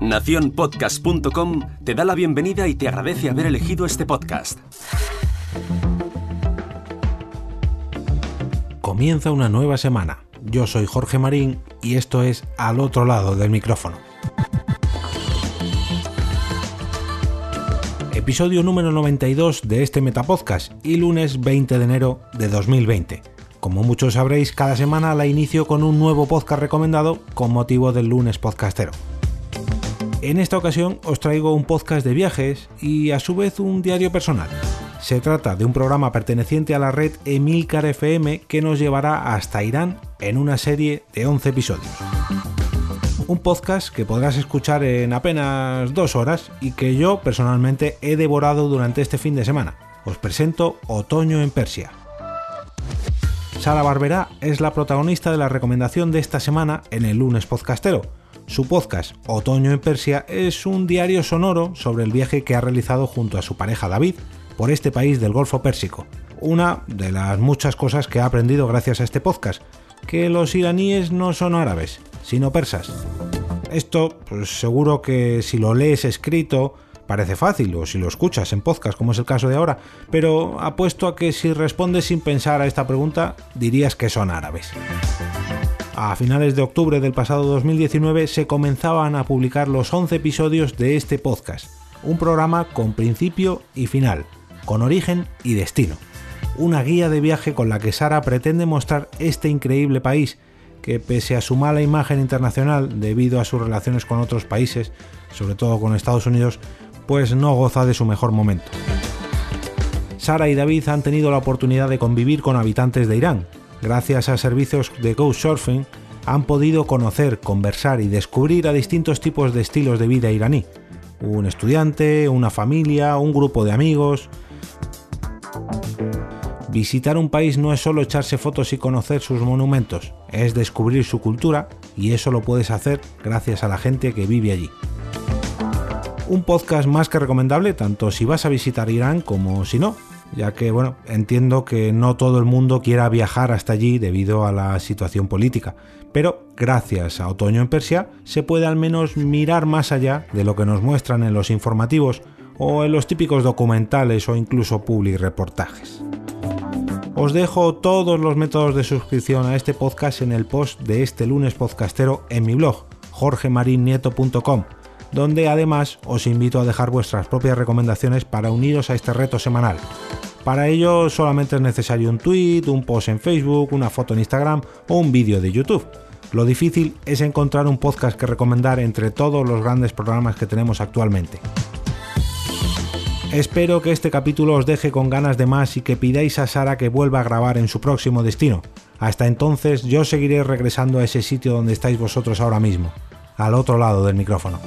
Naciónpodcast.com te da la bienvenida y te agradece haber elegido este podcast. Comienza una nueva semana. Yo soy Jorge Marín y esto es Al otro lado del micrófono. Episodio número 92 de este Metapodcast y lunes 20 de enero de 2020. Como muchos sabréis, cada semana la inicio con un nuevo podcast recomendado con motivo del lunes podcastero. En esta ocasión os traigo un podcast de viajes y a su vez un diario personal. Se trata de un programa perteneciente a la red Emilcar FM que nos llevará hasta Irán en una serie de 11 episodios. Un podcast que podrás escuchar en apenas dos horas y que yo personalmente he devorado durante este fin de semana. Os presento Otoño en Persia. Sara Barberá es la protagonista de la recomendación de esta semana en el lunes podcastero su podcast Otoño en Persia es un diario sonoro sobre el viaje que ha realizado junto a su pareja David por este país del Golfo Pérsico. Una de las muchas cosas que ha aprendido gracias a este podcast, que los iraníes no son árabes, sino persas. Esto, pues seguro que si lo lees escrito, parece fácil, o si lo escuchas en podcast, como es el caso de ahora, pero apuesto a que si respondes sin pensar a esta pregunta, dirías que son árabes. A finales de octubre del pasado 2019 se comenzaban a publicar los 11 episodios de este podcast, un programa con principio y final, con origen y destino. Una guía de viaje con la que Sara pretende mostrar este increíble país que pese a su mala imagen internacional debido a sus relaciones con otros países, sobre todo con Estados Unidos, pues no goza de su mejor momento. Sara y David han tenido la oportunidad de convivir con habitantes de Irán, gracias a servicios de Surfing, han podido conocer, conversar y descubrir a distintos tipos de estilos de vida iraní. Un estudiante, una familia, un grupo de amigos. Visitar un país no es solo echarse fotos y conocer sus monumentos, es descubrir su cultura y eso lo puedes hacer gracias a la gente que vive allí. Un podcast más que recomendable tanto si vas a visitar Irán como si no, ya que, bueno, entiendo que no todo el mundo quiera viajar hasta allí debido a la situación política, pero gracias a Otoño en Persia se puede al menos mirar más allá de lo que nos muestran en los informativos o en los típicos documentales o incluso public reportajes. Os dejo todos los métodos de suscripción a este podcast en el post de este lunes podcastero en mi blog, jorgemarinieto.com, donde además os invito a dejar vuestras propias recomendaciones para uniros a este reto semanal. Para ello solamente es necesario un tweet, un post en Facebook, una foto en Instagram o un vídeo de YouTube. Lo difícil es encontrar un podcast que recomendar entre todos los grandes programas que tenemos actualmente. Espero que este capítulo os deje con ganas de más y que pidáis a Sara que vuelva a grabar en su próximo destino. Hasta entonces yo seguiré regresando a ese sitio donde estáis vosotros ahora mismo, al otro lado del micrófono.